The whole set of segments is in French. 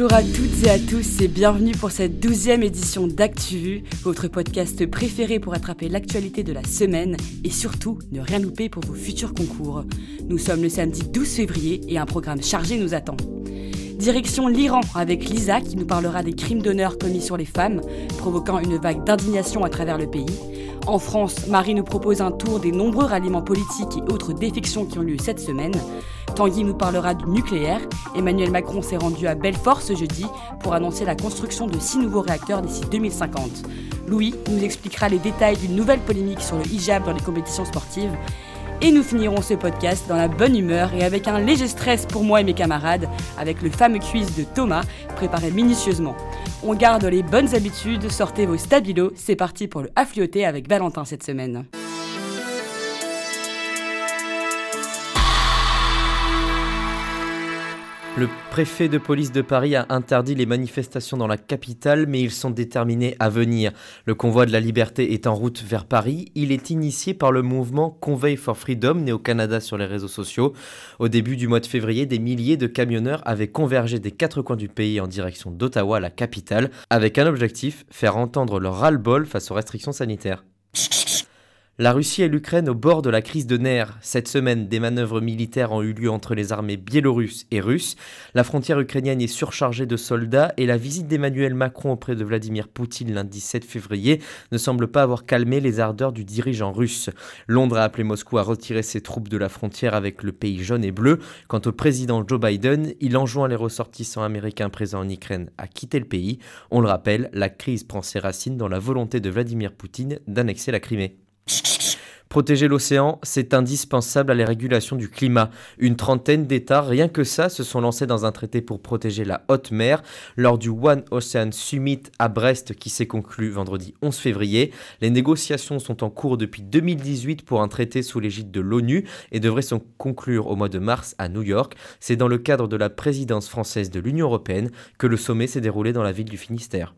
Bonjour à toutes et à tous et bienvenue pour cette douzième édition d'ActuVu, votre podcast préféré pour attraper l'actualité de la semaine et surtout ne rien louper pour vos futurs concours. Nous sommes le samedi 12 février et un programme chargé nous attend. Direction l'Iran avec Lisa qui nous parlera des crimes d'honneur commis sur les femmes, provoquant une vague d'indignation à travers le pays. En France, Marie nous propose un tour des nombreux ralliements politiques et autres défections qui ont lieu cette semaine. Tanguy nous parlera du nucléaire. Emmanuel Macron s'est rendu à Belfort ce jeudi pour annoncer la construction de six nouveaux réacteurs d'ici 2050. Louis nous expliquera les détails d'une nouvelle polémique sur le hijab dans les compétitions sportives. Et nous finirons ce podcast dans la bonne humeur et avec un léger stress pour moi et mes camarades, avec le fameux quiz de Thomas, préparé minutieusement. On garde les bonnes habitudes, sortez vos stabilos, c'est parti pour le afflioter avec Valentin cette semaine. Le préfet de police de Paris a interdit les manifestations dans la capitale, mais ils sont déterminés à venir. Le convoi de la liberté est en route vers Paris. Il est initié par le mouvement Convey for Freedom, né au Canada sur les réseaux sociaux. Au début du mois de février, des milliers de camionneurs avaient convergé des quatre coins du pays en direction d'Ottawa, la capitale, avec un objectif, faire entendre leur ras-le-bol face aux restrictions sanitaires. La Russie et l'Ukraine au bord de la crise de nerfs. Cette semaine, des manœuvres militaires ont eu lieu entre les armées biélorusses et russes. La frontière ukrainienne est surchargée de soldats et la visite d'Emmanuel Macron auprès de Vladimir Poutine lundi 7 février ne semble pas avoir calmé les ardeurs du dirigeant russe. Londres a appelé Moscou à retirer ses troupes de la frontière avec le pays jaune et bleu. Quant au président Joe Biden, il enjoint les ressortissants américains présents en Ukraine à quitter le pays. On le rappelle, la crise prend ses racines dans la volonté de Vladimir Poutine d'annexer la Crimée. Protéger l'océan, c'est indispensable à la régulation du climat. Une trentaine d'États, rien que ça, se sont lancés dans un traité pour protéger la haute mer lors du One Ocean Summit à Brest qui s'est conclu vendredi 11 février. Les négociations sont en cours depuis 2018 pour un traité sous l'égide de l'ONU et devraient se conclure au mois de mars à New York. C'est dans le cadre de la présidence française de l'Union européenne que le sommet s'est déroulé dans la ville du Finistère.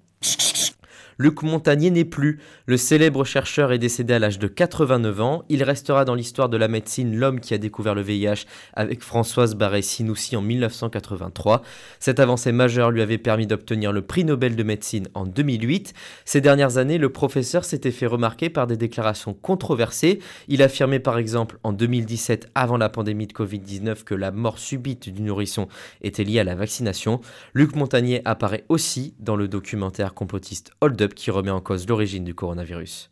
Luc Montagnier n'est plus. Le célèbre chercheur est décédé à l'âge de 89 ans. Il restera dans l'histoire de la médecine l'homme qui a découvert le VIH avec Françoise Barré-Sinoussi en 1983. Cette avancée majeure lui avait permis d'obtenir le prix Nobel de médecine en 2008. Ces dernières années, le professeur s'était fait remarquer par des déclarations controversées. Il affirmait par exemple en 2017, avant la pandémie de Covid-19, que la mort subite du nourrisson était liée à la vaccination. Luc Montagnier apparaît aussi dans le documentaire complotiste Hold Up qui remet en cause l'origine du coronavirus.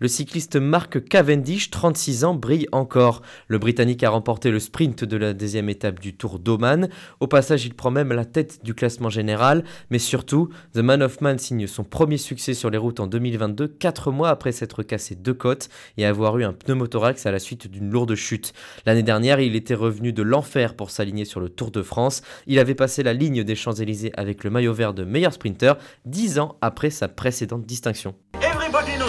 Le cycliste Mark Cavendish, 36 ans, brille encore. Le Britannique a remporté le sprint de la deuxième étape du Tour d'Oman. Au passage, il prend même la tête du classement général. Mais surtout, The Man of Man signe son premier succès sur les routes en 2022, 4 mois après s'être cassé deux côtes et avoir eu un pneumothorax à la suite d'une lourde chute. L'année dernière, il était revenu de l'enfer pour s'aligner sur le Tour de France. Il avait passé la ligne des Champs-Élysées avec le maillot vert de meilleur sprinter, 10 ans après sa précédente distinction.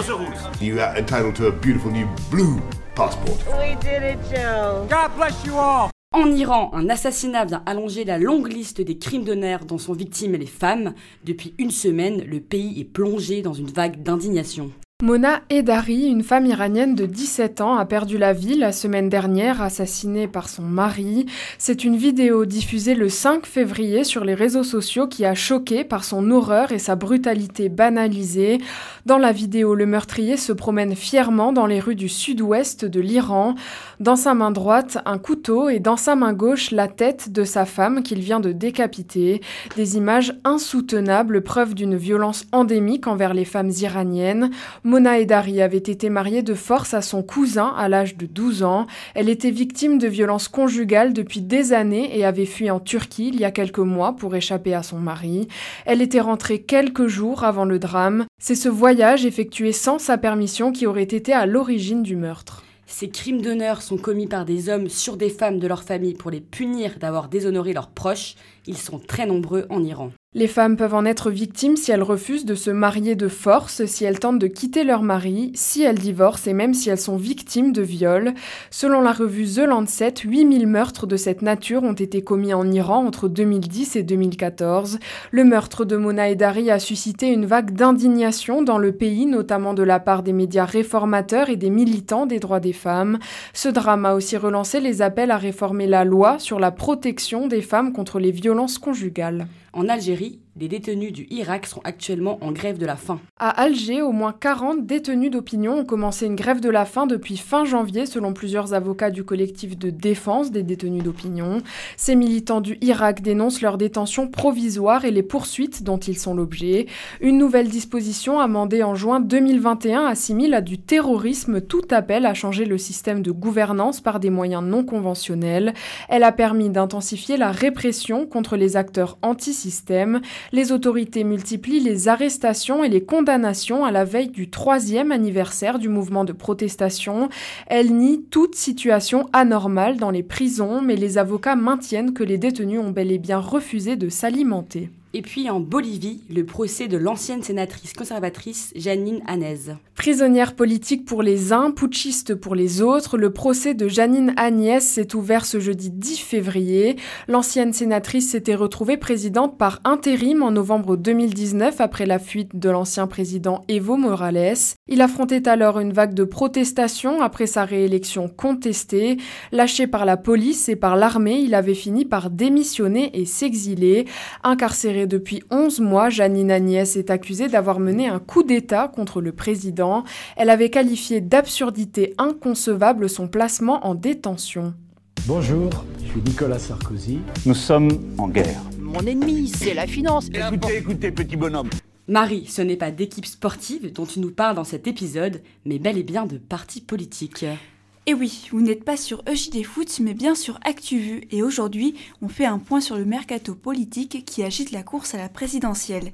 Everybody knows the rules. You are entitled to a beautiful new blue passport. We did it, Joe. God bless you all. En Iran, un assassinat vient allonger la longue liste des crimes d'honneur dont sont victimes les femmes. Depuis une semaine, le pays est plongé dans une vague d'indignation. Mona Edari, une femme iranienne de 17 ans, a perdu la vie la semaine dernière, assassinée par son mari. C'est une vidéo diffusée le 5 février sur les réseaux sociaux qui a choqué par son horreur et sa brutalité banalisée. Dans la vidéo, le meurtrier se promène fièrement dans les rues du sud-ouest de l'Iran. Dans sa main droite, un couteau et dans sa main gauche, la tête de sa femme qu'il vient de décapiter. Des images insoutenables, preuve d'une violence endémique envers les femmes iraniennes. Mona Edari avait été mariée de force à son cousin à l'âge de 12 ans. Elle était victime de violences conjugales depuis des années et avait fui en Turquie il y a quelques mois pour échapper à son mari. Elle était rentrée quelques jours avant le drame. C'est ce voyage effectué sans sa permission qui aurait été à l'origine du meurtre. Ces crimes d'honneur sont commis par des hommes sur des femmes de leur famille pour les punir d'avoir déshonoré leurs proches. Ils sont très nombreux en Iran. Les femmes peuvent en être victimes si elles refusent de se marier de force, si elles tentent de quitter leur mari, si elles divorcent et même si elles sont victimes de viol. Selon la revue The Lancet, 8000 meurtres de cette nature ont été commis en Iran entre 2010 et 2014. Le meurtre de Mona Edari a suscité une vague d'indignation dans le pays, notamment de la part des médias réformateurs et des militants des droits des femmes. Ce drame a aussi relancé les appels à réformer la loi sur la protection des femmes contre les violences violences conjugales. En Algérie, les détenus du Irak sont actuellement en grève de la faim. À Alger, au moins 40 détenus d'opinion ont commencé une grève de la faim depuis fin janvier, selon plusieurs avocats du collectif de défense des détenus d'opinion. Ces militants du Irak dénoncent leur détention provisoire et les poursuites dont ils sont l'objet. Une nouvelle disposition amendée en juin 2021 assimile à du terrorisme tout appel à changer le système de gouvernance par des moyens non conventionnels. Elle a permis d'intensifier la répression contre les acteurs anti système. Les autorités multiplient les arrestations et les condamnations à la veille du troisième anniversaire du mouvement de protestation. Elles nient toute situation anormale dans les prisons, mais les avocats maintiennent que les détenus ont bel et bien refusé de s'alimenter. Et puis en Bolivie, le procès de l'ancienne sénatrice conservatrice Janine Hanez. Prisonnière politique pour les uns, putschiste pour les autres, le procès de Janine Agnès s'est ouvert ce jeudi 10 février. L'ancienne sénatrice s'était retrouvée présidente par intérim en novembre 2019 après la fuite de l'ancien président Evo Morales. Il affrontait alors une vague de protestations après sa réélection contestée. Lâché par la police et par l'armée, il avait fini par démissionner et s'exiler. Incarcéré depuis 11 mois, Janine Agnès est accusée d'avoir mené un coup d'État contre le président. Elle avait qualifié d'absurdité inconcevable son placement en détention. Bonjour, je suis Nicolas Sarkozy. Nous sommes en guerre. Mon ennemi, c'est la finance. Écoutez, écoutez, petit bonhomme. Marie, ce n'est pas d'équipe sportive dont tu nous parles dans cet épisode, mais bel et bien de parti politique. Et oui, vous n'êtes pas sur EJD Foot, mais bien sur ActuVu. Et aujourd'hui, on fait un point sur le mercato politique qui agite la course à la présidentielle.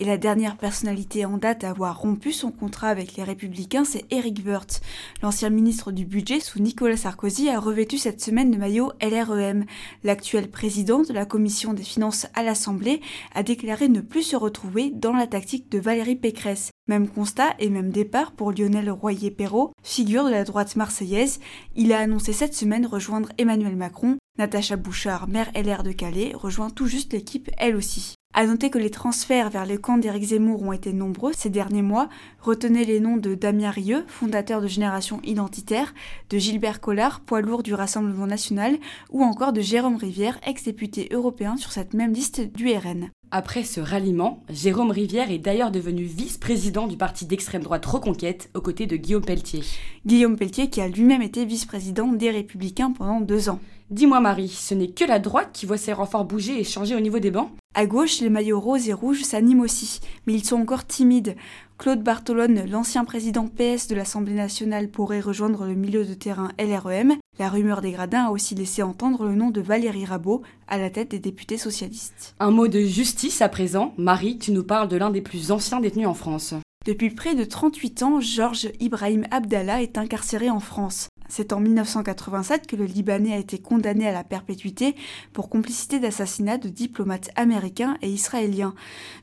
Et la dernière personnalité en date à avoir rompu son contrat avec les Républicains, c'est Eric Woerth. L'ancien ministre du Budget sous Nicolas Sarkozy a revêtu cette semaine le maillot LREM. L'actuel président de la Commission des finances à l'Assemblée a déclaré ne plus se retrouver dans la tactique de Valérie Pécresse. Même constat et même départ pour Lionel Royer-Perrault, figure de la droite marseillaise. Il a annoncé cette semaine rejoindre Emmanuel Macron. Natacha Bouchard, maire LR de Calais, rejoint tout juste l'équipe elle aussi. À noter que les transferts vers le camp d'Éric Zemmour ont été nombreux ces derniers mois. Retenez les noms de Damien Rieu, fondateur de Génération Identitaire, de Gilbert Collard, poids lourd du Rassemblement National, ou encore de Jérôme Rivière, ex-député européen sur cette même liste du RN. Après ce ralliement, Jérôme Rivière est d'ailleurs devenu vice-président du parti d'extrême droite Reconquête aux côtés de Guillaume Pelletier. Guillaume Pelletier qui a lui-même été vice-président des Républicains pendant deux ans. Dis-moi Marie, ce n'est que la droite qui voit ses renforts bouger et changer au niveau des bancs? À gauche, les maillots roses et rouges s'animent aussi, mais ils sont encore timides. Claude Bartolone, l'ancien président PS de l'Assemblée nationale, pourrait rejoindre le milieu de terrain LREM. La rumeur des gradins a aussi laissé entendre le nom de Valérie Rabault à la tête des députés socialistes. Un mot de justice à présent. Marie, tu nous parles de l'un des plus anciens détenus en France. Depuis près de 38 ans, Georges Ibrahim Abdallah est incarcéré en France. C'est en 1987 que le Libanais a été condamné à la perpétuité pour complicité d'assassinat de diplomates américains et israéliens.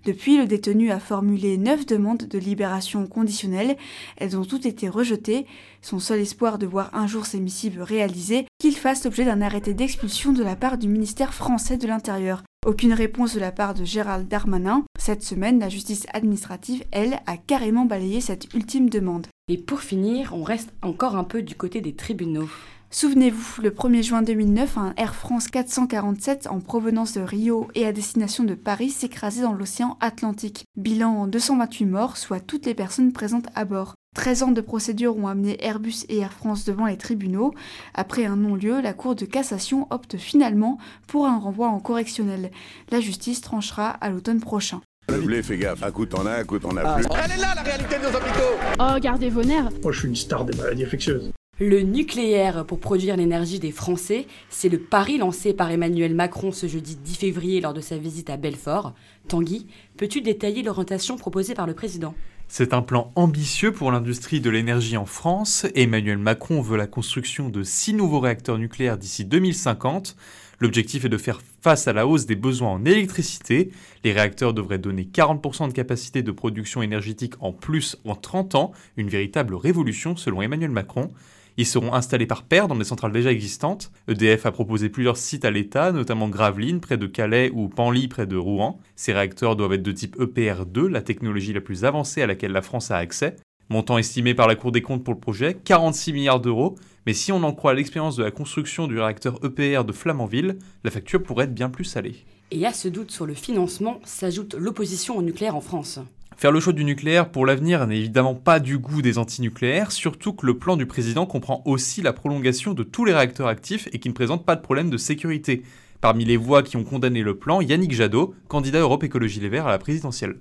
Depuis, le détenu a formulé neuf demandes de libération conditionnelle. Elles ont toutes été rejetées. Son seul espoir de voir un jour ses missives réalisées, fasse l'objet d'un arrêté d'expulsion de la part du ministère français de l'Intérieur. Aucune réponse de la part de Gérald Darmanin. Cette semaine, la justice administrative, elle, a carrément balayé cette ultime demande. Et pour finir, on reste encore un peu du côté des tribunaux. Souvenez-vous, le 1er juin 2009, un Air France 447 en provenance de Rio et à destination de Paris s'écrasait dans l'océan Atlantique. Bilan 228 morts, soit toutes les personnes présentes à bord. 13 ans de procédure ont amené Airbus et Air France devant les tribunaux. Après un non-lieu, la Cour de cassation opte finalement pour un renvoi en correctionnel. La justice tranchera à l'automne prochain. Le blé, fais gaffe. Un coup t'en as, un coup t'en as plus. Elle est là la réalité de nos hôpitaux Oh, gardez vos nerfs Moi, je suis une star des maladies infectieuses. Le nucléaire pour produire l'énergie des Français, c'est le pari lancé par Emmanuel Macron ce jeudi 10 février lors de sa visite à Belfort. Tanguy, peux-tu détailler l'orientation proposée par le président? C'est un plan ambitieux pour l'industrie de l'énergie en France. Emmanuel Macron veut la construction de six nouveaux réacteurs nucléaires d'ici 2050. L'objectif est de faire face à la hausse des besoins en électricité. Les réacteurs devraient donner 40% de capacité de production énergétique en plus en 30 ans, une véritable révolution selon Emmanuel Macron. Ils seront installés par paire dans des centrales déjà existantes. EDF a proposé plusieurs sites à l'État, notamment Gravelines près de Calais ou Panly près de Rouen. Ces réacteurs doivent être de type EPR2, la technologie la plus avancée à laquelle la France a accès. Montant estimé par la Cour des comptes pour le projet, 46 milliards d'euros, mais si on en croit l'expérience de la construction du réacteur EPR de Flamanville, la facture pourrait être bien plus salée. Et à ce doute sur le financement s'ajoute l'opposition au nucléaire en France. Faire le choix du nucléaire pour l'avenir n'est évidemment pas du goût des antinucléaires, surtout que le plan du président comprend aussi la prolongation de tous les réacteurs actifs et qui ne présente pas de problème de sécurité. Parmi les voix qui ont condamné le plan, Yannick Jadot, candidat Europe Écologie Les Verts à la présidentielle.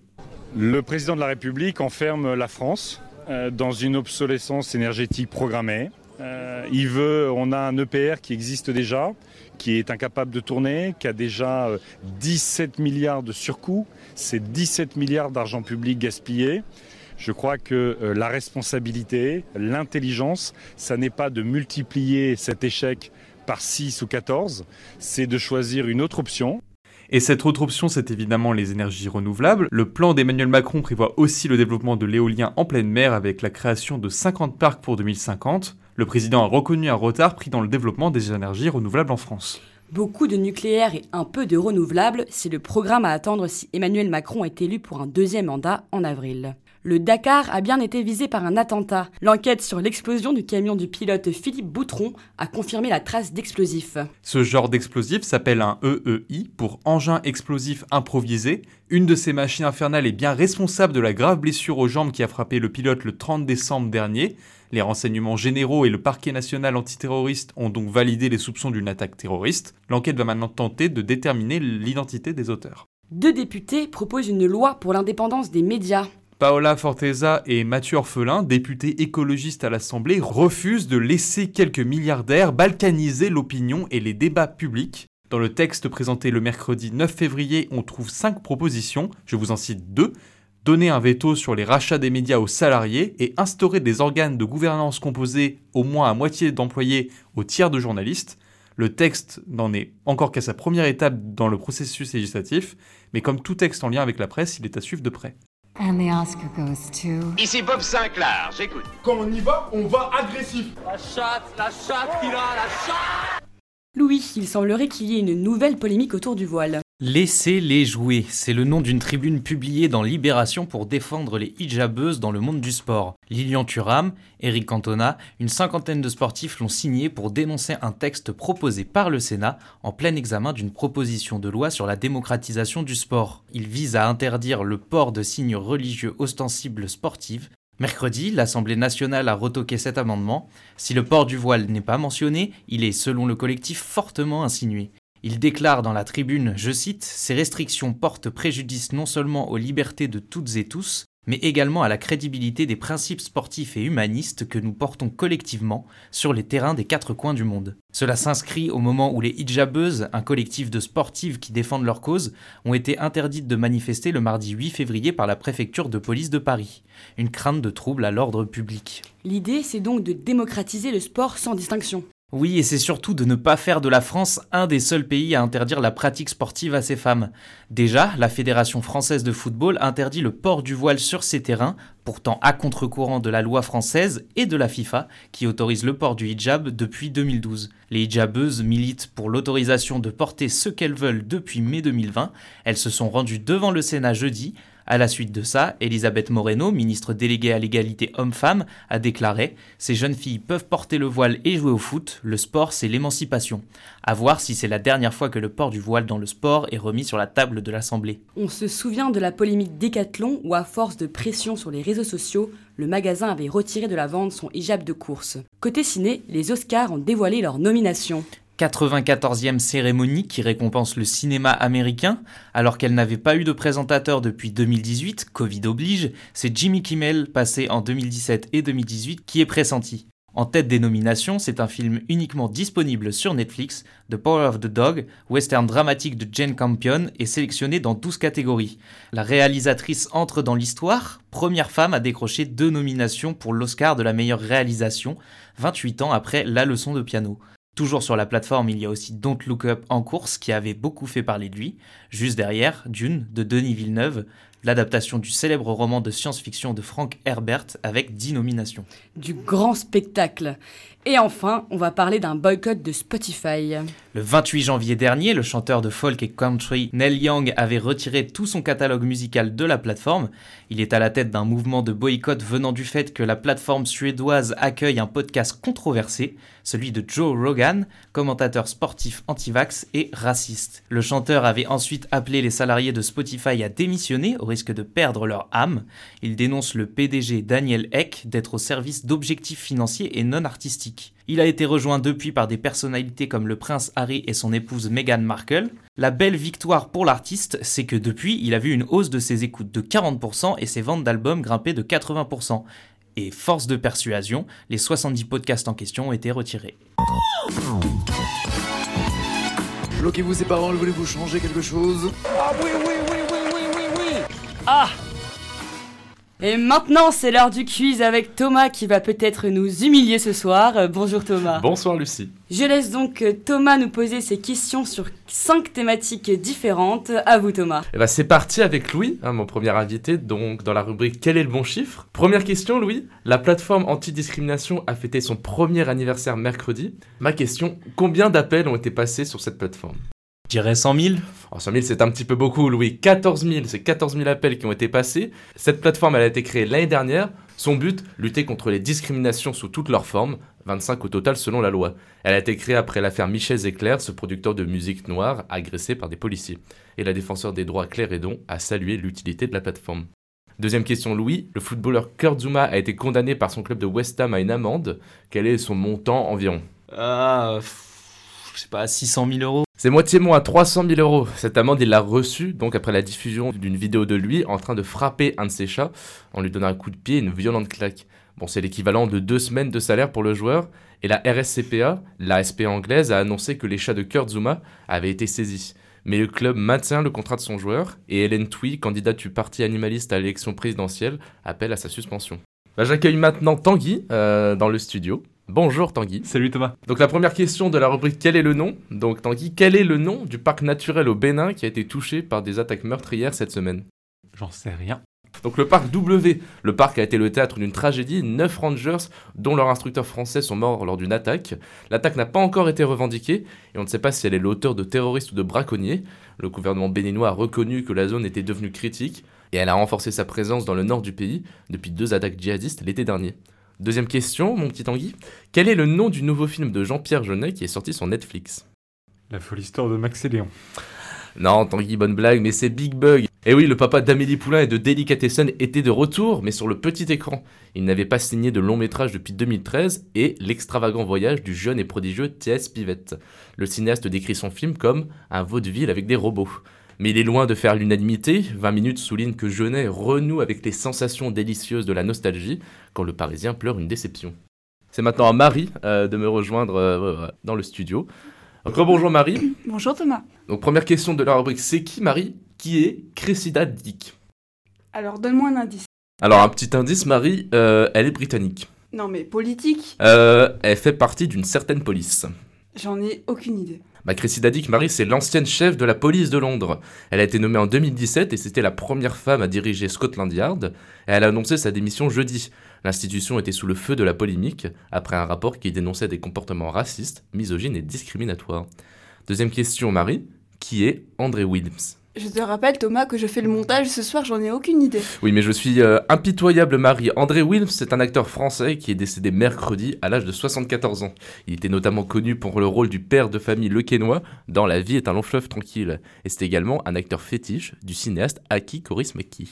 Le président de la République enferme la France euh, dans une obsolescence énergétique programmée. Euh, il veut, on a un EPR qui existe déjà, qui est incapable de tourner, qui a déjà 17 euh, milliards de surcoûts, c'est 17 milliards d'argent public gaspillé. Je crois que la responsabilité, l'intelligence, ça n'est pas de multiplier cet échec par 6 ou 14, c'est de choisir une autre option. Et cette autre option, c'est évidemment les énergies renouvelables. Le plan d'Emmanuel Macron prévoit aussi le développement de l'éolien en pleine mer avec la création de 50 parcs pour 2050. Le président a reconnu un retard pris dans le développement des énergies renouvelables en France. Beaucoup de nucléaire et un peu de renouvelables, c'est le programme à attendre si Emmanuel Macron est élu pour un deuxième mandat en avril le Dakar a bien été visé par un attentat. L'enquête sur l'explosion du camion du pilote Philippe Boutron a confirmé la trace d'explosifs. Ce genre d'explosif s'appelle un EEI pour engin explosif improvisé. Une de ces machines infernales est bien responsable de la grave blessure aux jambes qui a frappé le pilote le 30 décembre dernier. Les renseignements généraux et le parquet national antiterroriste ont donc validé les soupçons d'une attaque terroriste. L'enquête va maintenant tenter de déterminer l'identité des auteurs. Deux députés proposent une loi pour l'indépendance des médias. Paola Forteza et Mathieu Orphelin, députés écologistes à l'Assemblée, refusent de laisser quelques milliardaires balkaniser l'opinion et les débats publics. Dans le texte présenté le mercredi 9 février, on trouve cinq propositions, je vous en cite deux. Donner un veto sur les rachats des médias aux salariés et instaurer des organes de gouvernance composés au moins à moitié d'employés au tiers de journalistes. Le texte n'en est encore qu'à sa première étape dans le processus législatif, mais comme tout texte en lien avec la presse, il est à suivre de près. And the Oscar goes to... Ici Bob Sinclair, j'écoute. Quand on y va, on va agressif. La chatte, la chatte qu'il a, la chatte Louis, il semblerait qu'il y ait une nouvelle polémique autour du voile. Laissez-les jouer, c'est le nom d'une tribune publiée dans Libération pour défendre les hijabeuses dans le monde du sport. Lilian Thuram, Eric Cantona, une cinquantaine de sportifs l'ont signé pour dénoncer un texte proposé par le Sénat en plein examen d'une proposition de loi sur la démocratisation du sport. Il vise à interdire le port de signes religieux ostensibles sportifs Mercredi, l'Assemblée nationale a retoqué cet amendement. Si le port du voile n'est pas mentionné, il est, selon le collectif, fortement insinué. Il déclare dans la tribune, je cite, Ces restrictions portent préjudice non seulement aux libertés de toutes et tous, mais également à la crédibilité des principes sportifs et humanistes que nous portons collectivement sur les terrains des quatre coins du monde. Cela s'inscrit au moment où les hijabeuses, un collectif de sportives qui défendent leur cause, ont été interdites de manifester le mardi 8 février par la préfecture de police de Paris. Une crainte de trouble à l'ordre public. L'idée, c'est donc de démocratiser le sport sans distinction. Oui, et c'est surtout de ne pas faire de la France un des seuls pays à interdire la pratique sportive à ses femmes. Déjà, la Fédération française de football interdit le port du voile sur ses terrains, pourtant à contre-courant de la loi française et de la FIFA, qui autorise le port du hijab depuis 2012. Les hijabeuses militent pour l'autorisation de porter ce qu'elles veulent depuis mai 2020. Elles se sont rendues devant le Sénat jeudi à la suite de ça, Elisabeth Moreno, ministre déléguée à l'égalité homme-femme, a déclaré Ces jeunes filles peuvent porter le voile et jouer au foot, le sport c'est l'émancipation. À voir si c'est la dernière fois que le port du voile dans le sport est remis sur la table de l'Assemblée. On se souvient de la polémique Décathlon où, à force de pression sur les réseaux sociaux, le magasin avait retiré de la vente son hijab de course. Côté ciné, les Oscars ont dévoilé leur nomination. 94e cérémonie qui récompense le cinéma américain, alors qu'elle n'avait pas eu de présentateur depuis 2018, Covid oblige, c'est Jimmy Kimmel, passé en 2017 et 2018, qui est pressenti. En tête des nominations, c'est un film uniquement disponible sur Netflix, The Power of the Dog, western dramatique de Jane Campion, est sélectionné dans 12 catégories. La réalisatrice entre dans l'histoire, première femme à décrocher deux nominations pour l'Oscar de la meilleure réalisation, 28 ans après La leçon de piano. Toujours sur la plateforme, il y a aussi Don't Look Up en course qui avait beaucoup fait parler de lui. Juste derrière, Dune de Denis Villeneuve. l'adaptation du célèbre roman de science-fiction de Frank Herbert avec 10 nominations. Du grand spectacle. Et enfin, on va parler d'un boycott de Spotify. Le 28 janvier dernier, le chanteur de folk et country Neil Young avait retiré tout son catalogue musical de la plateforme. Il est à la tête d'un mouvement de boycott venant du fait que la plateforme suédoise accueille un podcast controversé, celui de Joe Rogan, commentateur sportif anti-vax et raciste. Le chanteur avait ensuite appelé les salariés de Spotify à démissionner au risque de perdre leur âme. Il dénonce le PDG Daniel Eck d'être au service d'objectifs financiers et non artistiques. Il a été rejoint depuis par des personnalités comme le prince Harry et son épouse Meghan Markle. La belle victoire pour l'artiste, c'est que depuis, il a vu une hausse de ses écoutes de 40% et ses ventes d'albums grimper de 80%. Et force de persuasion, les 70 podcasts en question ont été retirés. Bloquez-vous ses paroles, voulez-vous changer quelque chose? Ah oui, oui, oui, oui, oui, oui, oui Ah et maintenant, c'est l'heure du quiz avec Thomas qui va peut-être nous humilier ce soir. Euh, bonjour Thomas. Bonsoir Lucie. Je laisse donc euh, Thomas nous poser ses questions sur cinq thématiques différentes. À vous Thomas. Et eh bah ben, c'est parti avec Louis, hein, mon premier invité, donc dans la rubrique Quel est le bon chiffre? Première question Louis, la plateforme anti-discrimination a fêté son premier anniversaire mercredi. Ma question, combien d'appels ont été passés sur cette plateforme? Dirais 100 000 oh, 100 000, c'est un petit peu beaucoup, Louis. 14 000, c'est 14 000 appels qui ont été passés. Cette plateforme, elle a été créée l'année dernière. Son but, lutter contre les discriminations sous toutes leurs formes, 25 au total selon la loi. Elle a été créée après l'affaire Michel Zecler, ce producteur de musique noire agressé par des policiers. Et la défenseur des droits Claire Edon a salué l'utilité de la plateforme. Deuxième question, Louis. Le footballeur Kurt Zuma a été condamné par son club de West Ham à une amende. Quel est son montant environ? Ah, je sais pas, 600 000 euros. C'est moitié moins 300 000 euros. Cette amende, il l'a reçue donc après la diffusion d'une vidéo de lui en train de frapper un de ses chats en lui donnant un coup de pied et une violente claque. Bon, c'est l'équivalent de deux semaines de salaire pour le joueur. Et la RSCPA, la SPA anglaise, a annoncé que les chats de Kurt Zuma avaient été saisis. Mais le club maintient le contrat de son joueur et Hélène Tui, candidate du parti animaliste à l'élection présidentielle, appelle à sa suspension. Bah, j'accueille maintenant Tanguy euh, dans le studio. Bonjour Tanguy. Salut Thomas. Donc la première question de la rubrique Quel est le nom? Donc Tanguy, quel est le nom du parc naturel au Bénin qui a été touché par des attaques meurtrières cette semaine? J'en sais rien. Donc le parc W, le parc a été le théâtre d'une tragédie, neuf rangers dont leurs instructeurs français sont morts lors d'une attaque. L'attaque n'a pas encore été revendiquée et on ne sait pas si elle est l'auteur de terroristes ou de braconniers. Le gouvernement béninois a reconnu que la zone était devenue critique et elle a renforcé sa présence dans le nord du pays depuis deux attaques djihadistes l'été dernier. Deuxième question, mon petit Tanguy. Quel est le nom du nouveau film de Jean-Pierre Jeunet qui est sorti sur Netflix? La folle histoire de Max et Léon. Non, Tanguy, bonne blague, mais c'est Big Bug. Et eh oui, le papa d'Amélie Poulain et de Delicatessen était de retour, mais sur le petit écran. Il n'avait pas signé de long métrage depuis 2013 et l'extravagant voyage du jeune et prodigieux T.S. Pivette. Le cinéaste décrit son film comme un vaudeville avec des robots. Mais il est loin de faire l'unanimité. 20 minutes souligne que Jeunet renoue avec les sensations délicieuses de la nostalgie quand le Parisien pleure une déception. C'est maintenant à Marie euh, de me rejoindre euh, dans le studio. bonjour Marie. Bonjour Thomas. Donc première question de la rubrique, c'est qui Marie? Qui est Cressida Dick? Alors donne-moi un indice. Alors un petit indice, Marie, euh, elle est britannique. Non mais politique Elle fait partie d'une certaine police. J'en ai aucune idée. Bah, Cressida Dick Marie, c'est l'ancienne chef de la police de Londres. Elle a été nommée en 2017 et c'était la première femme à diriger Scotland Yard. Elle a annoncé sa démission jeudi. L'institution était sous le feu de la polémique après un rapport qui dénonçait des comportements racistes, misogynes et discriminatoires. Deuxième question, Marie. Qui est André Williams je te rappelle, Thomas, que je fais le montage ce soir, j'en ai aucune idée. Oui, mais je suis euh, impitoyable, Marie. André Wilms, c'est un acteur français qui est décédé mercredi à l'âge de 74 ans. Il était notamment connu pour le rôle du père de famille lequenois dans La vie est un long fleuve tranquille. Et c'est également un acteur fétiche du cinéaste Aki Kaurismäki.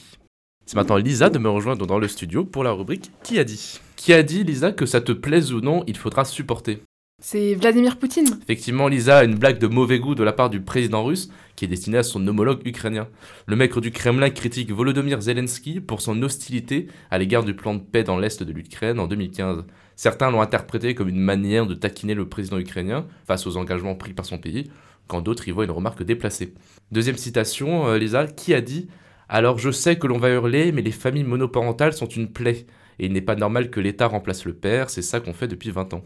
C'est maintenant Lisa de me rejoindre dans le studio pour la rubrique Qui a dit? Qui a dit, Lisa, que ça te plaise ou non, il faudra supporter? C'est Vladimir Poutine. Effectivement, Lisa a une blague de mauvais goût de la part du président russe qui est destinée à son homologue ukrainien. Le maître du Kremlin critique Volodymyr Zelensky pour son hostilité à l'égard du plan de paix dans l'est de l'Ukraine en 2015. Certains l'ont interprété comme une manière de taquiner le président ukrainien face aux engagements pris par son pays, quand d'autres y voient une remarque déplacée. Deuxième citation, euh, Lisa, qui a dit Alors je sais que l'on va hurler, mais les familles monoparentales sont une plaie, et il n'est pas normal que l'État remplace le père, c'est ça qu'on fait depuis 20 ans.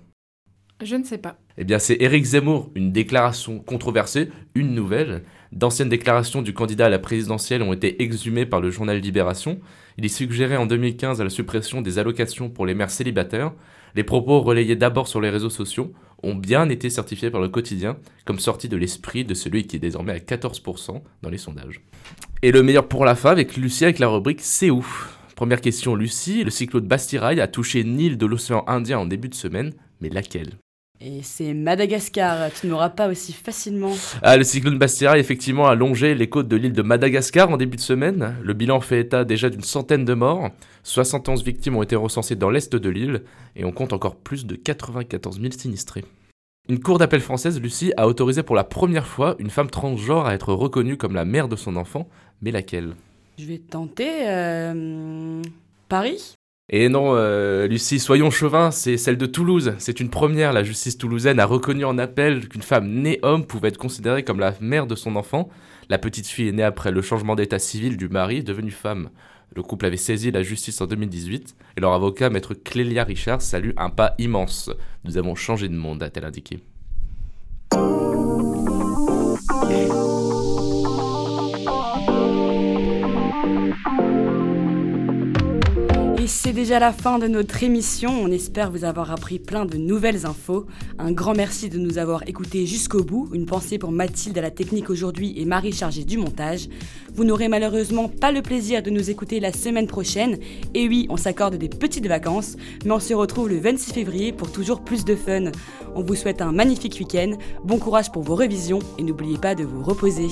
Je ne sais pas. Eh bien, c'est Éric Zemmour, une déclaration controversée, une nouvelle. D'anciennes déclarations du candidat à la présidentielle ont été exhumées par le journal Libération. Il y suggérait en 2015 la suppression des allocations pour les mères célibataires. Les propos relayés d'abord sur les réseaux sociaux ont bien été certifiés par le quotidien comme sortis de l'esprit de celui qui est désormais à 14% dans les sondages. Et le meilleur pour la fin avec Lucie avec la rubrique C'est où Première question Lucie, le cyclone Bastirail a touché une de l'océan Indien en début de semaine, mais laquelle? Et c'est Madagascar, tu n'auras pas aussi facilement. Ah, le cyclone Bastirail effectivement a longé les côtes de l'île de Madagascar en début de semaine. Le bilan fait état déjà d'une centaine de morts. 71 victimes ont été recensées dans l'est de l'île et on compte encore plus de 94 000 sinistrés. Une cour d'appel française, Lucie, a autorisé pour la première fois une femme transgenre à être reconnue comme la mère de son enfant, mais laquelle? Je vais tenter. Euh... Paris et non, euh, Lucie, soyons chauvins, c'est celle de Toulouse. C'est une première, la justice toulousaine a reconnu en appel qu'une femme née homme pouvait être considérée comme la mère de son enfant. La petite fille est née après le changement d'état civil du mari, devenue femme. Le couple avait saisi la justice en 2018 et leur avocat, maître Clélia Richard, salue un pas immense. Nous avons changé de monde, a-t-elle indiqué. Déjà la fin de notre émission. On espère vous avoir appris plein de nouvelles infos. Un grand merci de nous avoir écoutés jusqu'au bout. Une pensée pour Mathilde à la technique aujourd'hui et Marie chargée du montage. Vous n'aurez malheureusement pas le plaisir de nous écouter la semaine prochaine. Et oui, on s'accorde des petites vacances, mais on se retrouve le 26 février pour toujours plus de fun. On vous souhaite un magnifique week-end, bon courage pour vos révisions et n'oubliez pas de vous reposer.